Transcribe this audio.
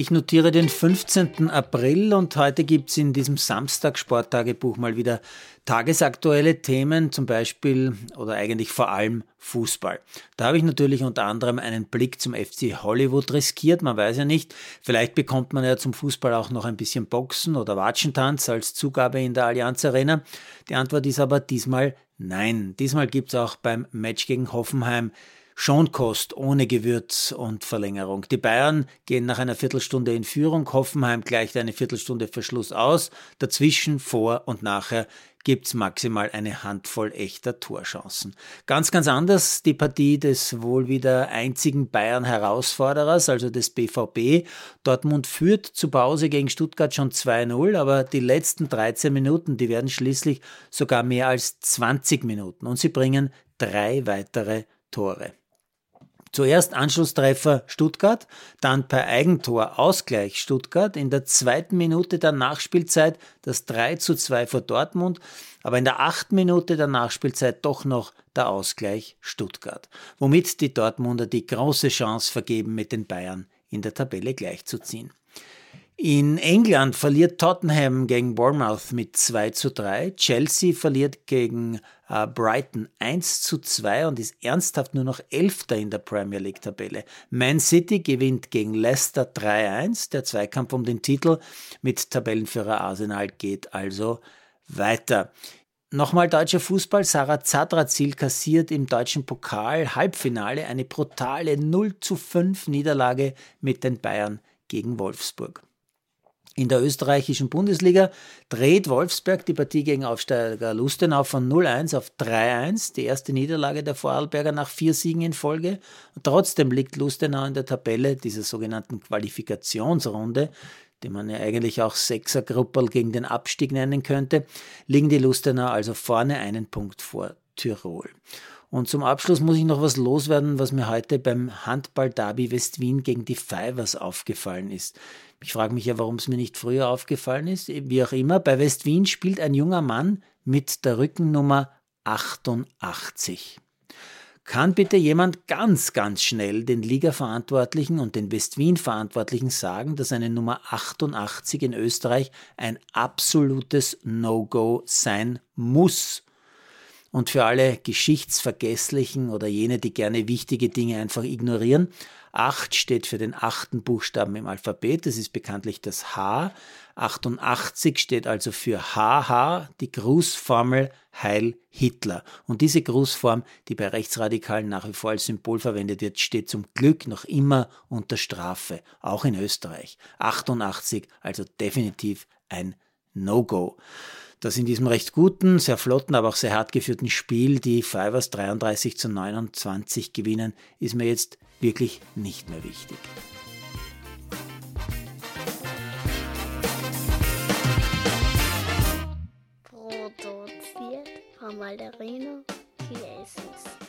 Ich notiere den 15. April und heute gibt es in diesem Samstag-Sporttagebuch mal wieder tagesaktuelle Themen, zum Beispiel oder eigentlich vor allem Fußball. Da habe ich natürlich unter anderem einen Blick zum FC Hollywood riskiert. Man weiß ja nicht, vielleicht bekommt man ja zum Fußball auch noch ein bisschen Boxen oder Watschentanz als Zugabe in der Allianz Arena. Die Antwort ist aber diesmal nein. Diesmal gibt es auch beim Match gegen Hoffenheim Schonkost ohne Gewürz und Verlängerung. Die Bayern gehen nach einer Viertelstunde in Führung, Hoffenheim gleicht eine Viertelstunde Verschluss aus, dazwischen, vor und nachher gibt's maximal eine Handvoll echter Torchancen. Ganz, ganz anders die Partie des wohl wieder einzigen Bayern-Herausforderers, also des BVB. Dortmund führt zu Pause gegen Stuttgart schon 2-0, aber die letzten 13 Minuten, die werden schließlich sogar mehr als 20 Minuten und sie bringen drei weitere Tore. Zuerst Anschlusstreffer Stuttgart, dann per Eigentor Ausgleich Stuttgart, in der zweiten Minute der Nachspielzeit das 3 zu 2 vor Dortmund, aber in der achten Minute der Nachspielzeit doch noch der Ausgleich Stuttgart, womit die Dortmunder die große Chance vergeben, mit den Bayern in der Tabelle gleichzuziehen. In England verliert Tottenham gegen Bournemouth mit 2 zu 3. Chelsea verliert gegen äh, Brighton 1 zu 2 und ist ernsthaft nur noch Elfter in der Premier League Tabelle. Man City gewinnt gegen Leicester 3-1. Der Zweikampf um den Titel mit Tabellenführer Arsenal geht also weiter. Nochmal deutscher Fußball. Sarah Zadrazil kassiert im deutschen Pokal Halbfinale eine brutale 0 zu 5 Niederlage mit den Bayern gegen Wolfsburg. In der österreichischen Bundesliga dreht Wolfsberg die Partie gegen Aufsteiger Lustenau von 0-1 auf 3-1, die erste Niederlage der Vorarlberger nach vier Siegen in Folge. Trotzdem liegt Lustenau in der Tabelle dieser sogenannten Qualifikationsrunde, die man ja eigentlich auch Sechsergruppel gegen den Abstieg nennen könnte, liegen die Lustenau also vorne einen Punkt vor Tirol. Und zum Abschluss muss ich noch was loswerden, was mir heute beim Handball-Derby West-Wien gegen die Fivers aufgefallen ist. Ich frage mich ja, warum es mir nicht früher aufgefallen ist. Wie auch immer, bei West-Wien spielt ein junger Mann mit der Rückennummer 88. Kann bitte jemand ganz, ganz schnell den Liga-Verantwortlichen und den West-Wien-Verantwortlichen sagen, dass eine Nummer 88 in Österreich ein absolutes No-Go sein muss? Und für alle Geschichtsvergesslichen oder jene, die gerne wichtige Dinge einfach ignorieren, 8 steht für den achten Buchstaben im Alphabet, das ist bekanntlich das H. 88 steht also für HH, die Grußformel Heil Hitler. Und diese Grußform, die bei Rechtsradikalen nach wie vor als Symbol verwendet wird, steht zum Glück noch immer unter Strafe, auch in Österreich. 88, also definitiv ein No-Go dass in diesem recht guten, sehr flotten, aber auch sehr hart geführten Spiel die Fivers 33 zu 29 gewinnen, ist mir jetzt wirklich nicht mehr wichtig. Produziert von Malderino Chiesens.